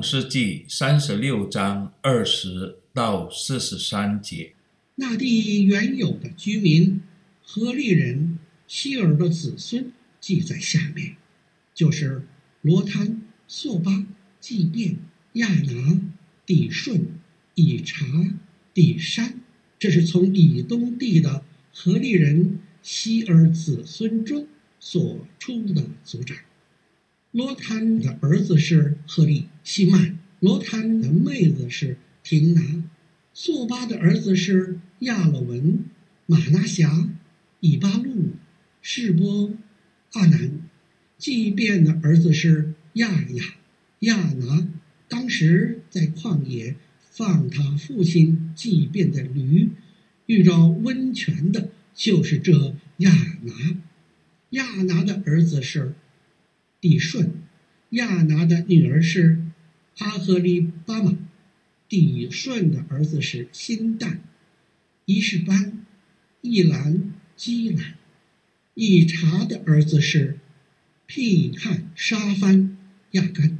创世纪三十六章二十到四十三节。那地原有的居民，何利人希尔的子孙记在下面，就是罗摊、朔巴、祭便、亚拿、底顺、以查、底山，这是从以东地的何利人希尔子孙中所出的族长。罗坦的儿子是赫利、希曼；罗坦的妹子是亭拿；素巴的儿子是亚勒文、玛拿辖、以巴路、示波、阿南；祭便的儿子是亚雅、亚拿。当时在旷野放他父亲祭便的驴，遇着温泉的，就是这亚拿。亚拿的儿子是。底顺，亚拿的女儿是阿赫利巴玛，底顺的儿子是辛旦，伊士班，易兰，基兰，以查的儿子是辟汉，沙番，亚干，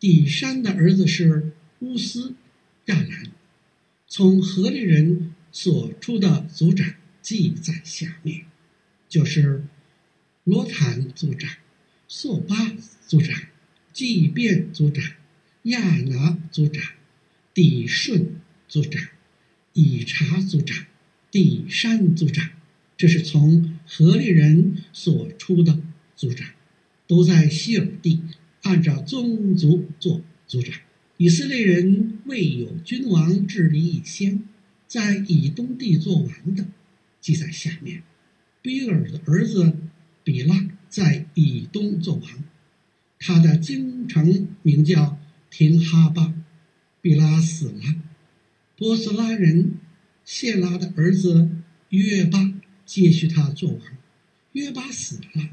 底山的儿子是乌斯，亚兰。从何利人所出的族长记在下面，就是罗坦族长。朔巴族长，祭便族长，亚拿族长，底顺族长，以查族长，底山族长，这是从何利人所出的族长，都在希尔地，按照宗族做族长。以色列人未有君王治理以先，在以东地做王的，记在下面。比尔的儿子比拉。在以东作王，他的京城名叫廷哈巴，比拉死了。波斯拉人谢拉的儿子约巴接续他作王，约巴死了。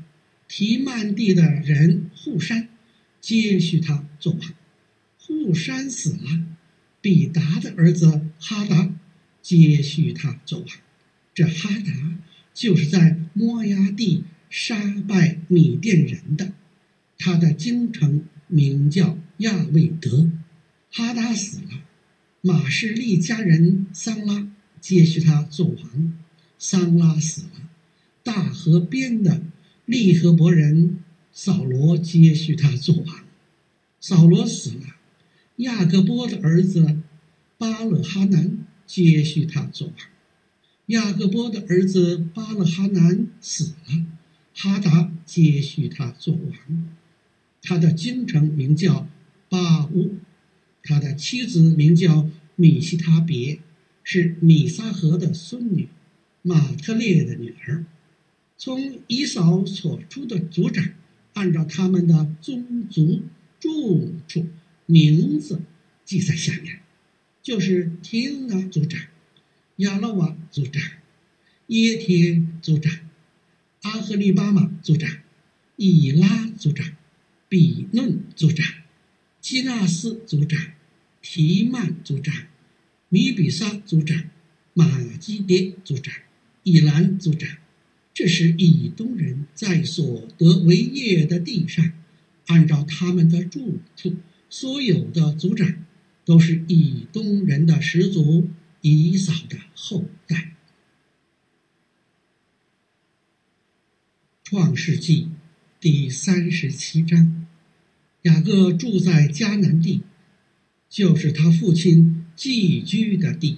提曼地的人护山接续他作王，护山死了。比达的儿子哈达接续他作王，这哈达就是在摩押地。杀败米甸人的，他的京城名叫亚未德。哈达死了，马士利家人桑拉接续他做王。桑拉死了，大河边的利和伯人扫罗接续他做王。扫罗死了，亚各波的儿子巴勒哈南接续他做王。亚各波的儿子巴勒哈南死了。哈达接续他做王，他的京城名叫巴乌，他的妻子名叫米希他别，是米撒河的孙女，马特列的女儿。从以扫所出的族长，按照他们的宗族住处名字记在下面，就是亭拿族长、亚勒瓦族长、耶天族长。阿赫利巴马族长，以拉族长，比嫩族长，基纳斯族长，提曼族长，米比萨族长，马基迭族长，以兰族长。这是以东人在所得为业的地上，按照他们的住处，所有的族长，都是以东人的始祖以扫的后代。创世纪第三十七章，雅各住在迦南地，就是他父亲寄居的地。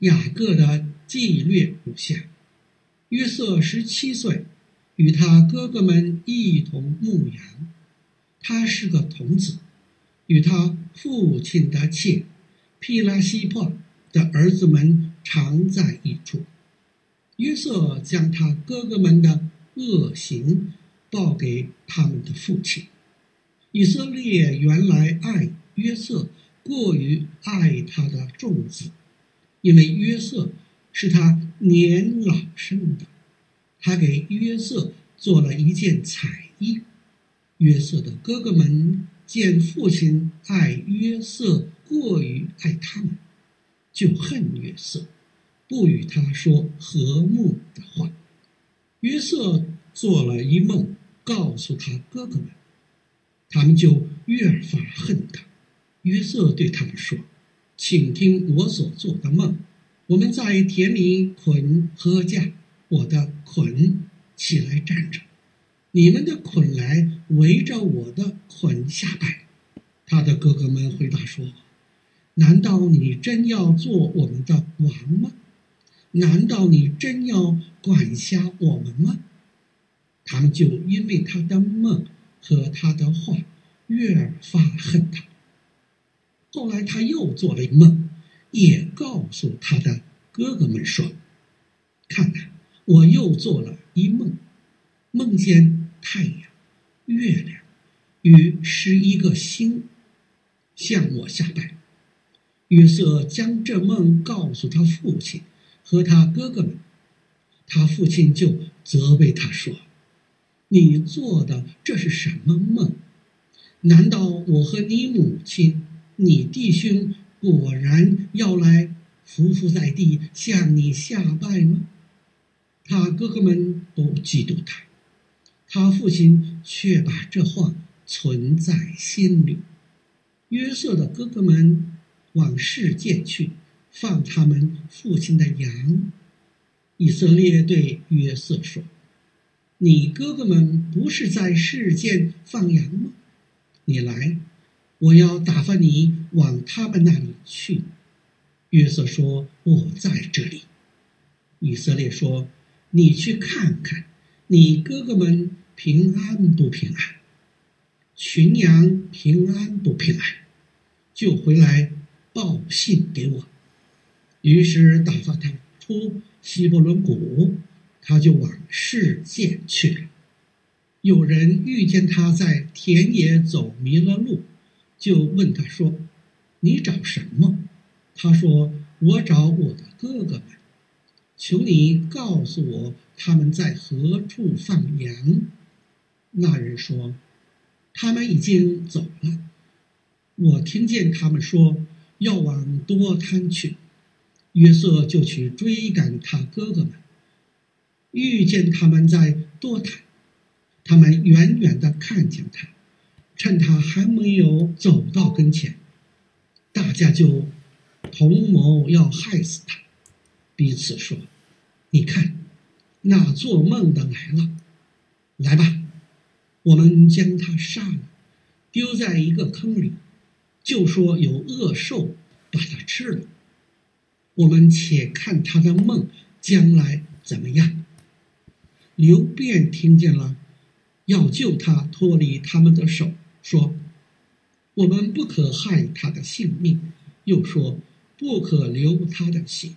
雅各的记略如下：约瑟十七岁，与他哥哥们一同牧羊。他是个童子，与他父亲的妾毗拉西珀的儿子们常在一处。约瑟将他哥哥们的恶行报给他们的父亲。以色列原来爱约瑟过于爱他的众子，因为约瑟是他年老生的。他给约瑟做了一件彩衣。约瑟的哥哥们见父亲爱约瑟过于爱他们，就恨约瑟，不与他说和睦的话。约瑟做了一梦，告诉他哥哥们，他们就越发恨他。约瑟对他们说：“请听我所做的梦。我们在田里捆禾稼，我的捆起来站着，你们的捆来围着我的捆下摆。”他的哥哥们回答说：“难道你真要做我们的王吗？难道你真要管辖我们吗？”他们就因为他的梦和他的话越发恨他。后来他又做了一梦，也告诉他的哥哥们说：“看看，我又做了一梦，梦见太阳、月亮与十一个星。”向我下拜。约瑟将这梦告诉他父亲和他哥哥们，他父亲就责备他说：“你做的这是什么梦？难道我和你母亲、你弟兄果然要来伏伏在地向你下拜吗？”他哥哥们都嫉妒他，他父亲却把这话存在心里。约瑟的哥哥们往示剑去，放他们父亲的羊。以色列对约瑟说：“你哥哥们不是在世间放羊吗？你来，我要打发你往他们那里去。”约瑟说：“我在这里。”以色列说：“你去看看，你哥哥们平安不平安？群羊平安不平安？”就回来报信给我。于是打发他出希伯仑谷，他就往世界去了。有人遇见他在田野走迷了路，就问他说：“你找什么？”他说：“我找我的哥哥们，求你告诉我他们在何处放羊。”那人说：“他们已经走了。”我听见他们说要往多摊去，约瑟就去追赶他哥哥们。遇见他们在多摊，他们远远地看见他，趁他还没有走到跟前，大家就同谋要害死他，彼此说：“你看，那做梦的来了，来吧，我们将他杀了，丢在一个坑里。”就说有恶兽把他吃了，我们且看他的梦将来怎么样。刘辩听见了，要救他脱离他们的手，说：“我们不可害他的性命。”又说：“不可流他的血，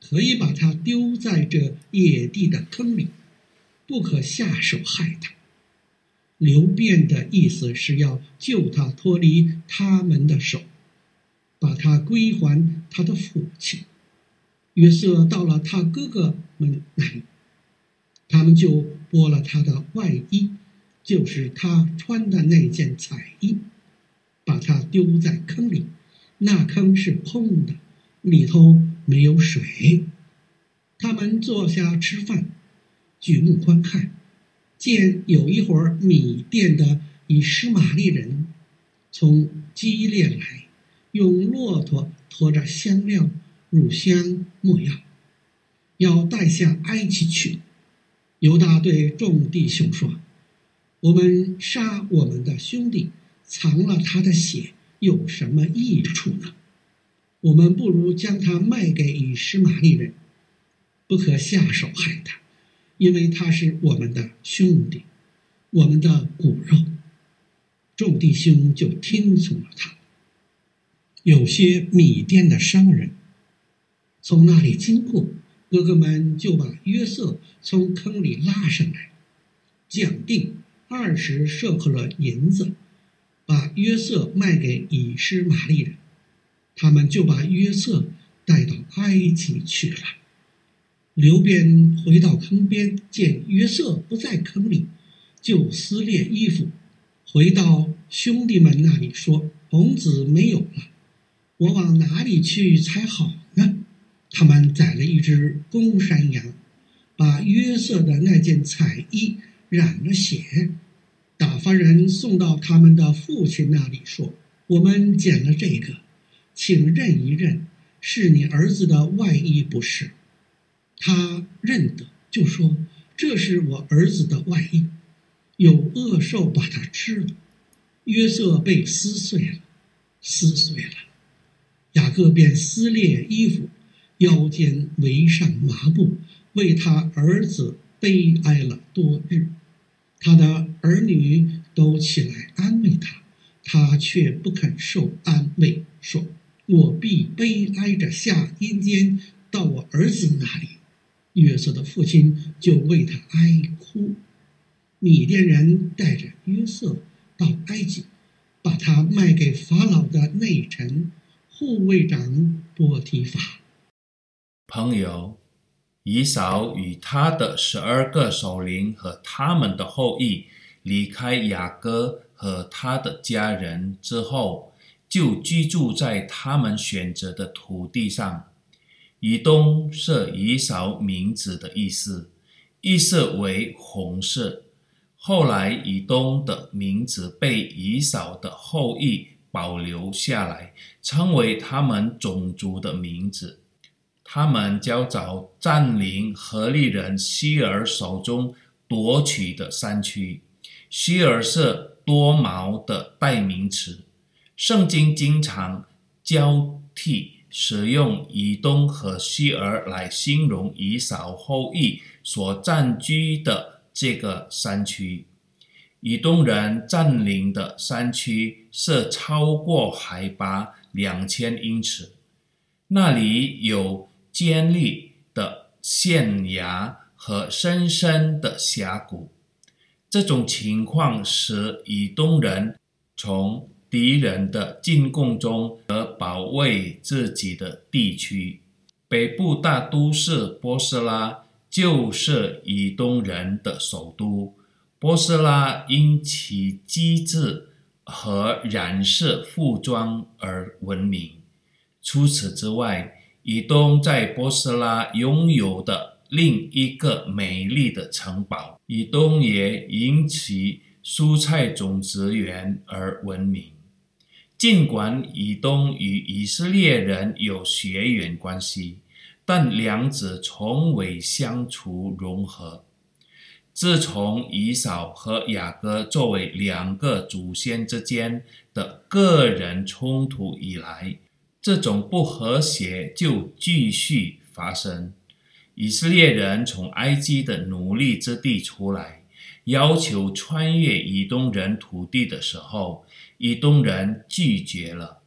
可以把他丢在这野地的坑里，不可下手害他。”刘辩的意思是要救他脱离他们的手，把他归还他的父亲。约瑟到了他哥哥们那里，他们就剥了他的外衣，就是他穿的那件彩衣，把他丢在坑里。那坑是空的，里头没有水。他们坐下吃饭，举目观看。见有一伙米甸的以实玛利人从基列来，用骆驼驮着香料、乳香、没药，要带下埃及去。犹大对众弟兄说：“我们杀我们的兄弟，藏了他的血，有什么益处呢？我们不如将他卖给以实玛利人，不可下手害他。”因为他是我们的兄弟，我们的骨肉，众弟兄就听从了他。有些米甸的商人从那里经过，哥哥们就把约瑟从坑里拉上来，讲定二十舍客勒银子，把约瑟卖给以实玛利人，他们就把约瑟带到埃及去了。刘便回到坑边，见约瑟不在坑里，就撕裂衣服，回到兄弟们那里说：“童子没有了，我往哪里去才好呢？”他们宰了一只公山羊，把约瑟的那件彩衣染了血，打发人送到他们的父亲那里说：“我们捡了这个，请认一认，是你儿子的外衣不是？”他认得，就说：“这是我儿子的外衣。”有恶兽把它吃了，约瑟被撕碎了，撕碎了。雅各便撕裂衣服，腰间围上麻布，为他儿子悲哀了多日。他的儿女都起来安慰他，他却不肯受安慰，说：“我必悲哀着下阴间到我儿子那里。”约瑟的父亲就为他哀哭。米甸人带着约瑟到埃及，把他卖给法老的内臣护卫长波提法。朋友，以扫与他的十二个首领和他们的后裔离开雅各和他的家人之后，就居住在他们选择的土地上。以东是以扫名字的意思，意思为红色。后来，以东的名字被以扫的后裔保留下来，成为他们种族的名字。他们较早占领何利人希尔手中夺取的山区。希尔是多毛的代名词，圣经经常交替使用以东和西珥来形容以扫后裔所占据的。这个山区，以东人占领的山区是超过海拔两千英尺，那里有尖利的县崖和深深的峡谷。这种情况使以东人从敌人的进攻中得保卫自己的地区。北部大都市波斯拉。就是以东人的首都波斯拉，因其机智和染色服装而闻名。除此之外，以东在波斯拉拥有的另一个美丽的城堡，以东也因其蔬菜种植园而闻名。尽管以东与以色列人有血缘关系。但两者从未相处融合。自从以扫和雅各作为两个祖先之间的个人冲突以来，这种不和谐就继续发生。以色列人从埃及的奴隶之地出来，要求穿越以东人土地的时候，以东人拒绝了。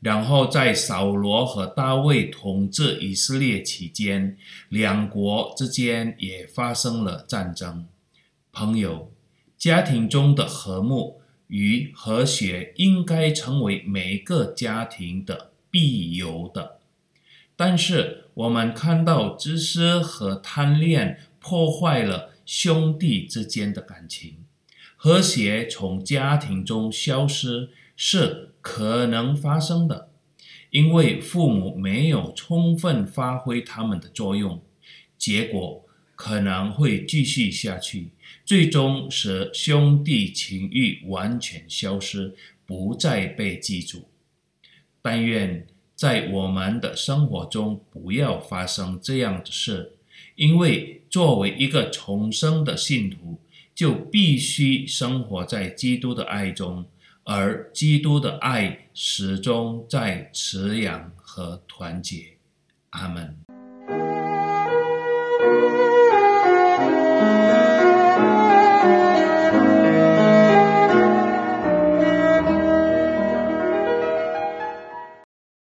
然后，在扫罗和大卫统治以色列期间，两国之间也发生了战争。朋友，家庭中的和睦与和谐应该成为每个家庭的必有的。但是，我们看到自私和贪恋破坏了兄弟之间的感情，和谐从家庭中消失是可能发生的，因为父母没有充分发挥他们的作用，结果可能会继续下去，最终使兄弟情谊完全消失，不再被记住。但愿在我们的生活中不要发生这样的事，因为作为一个重生的信徒，就必须生活在基督的爱中。而基督的爱始终在滋养和团结。阿门。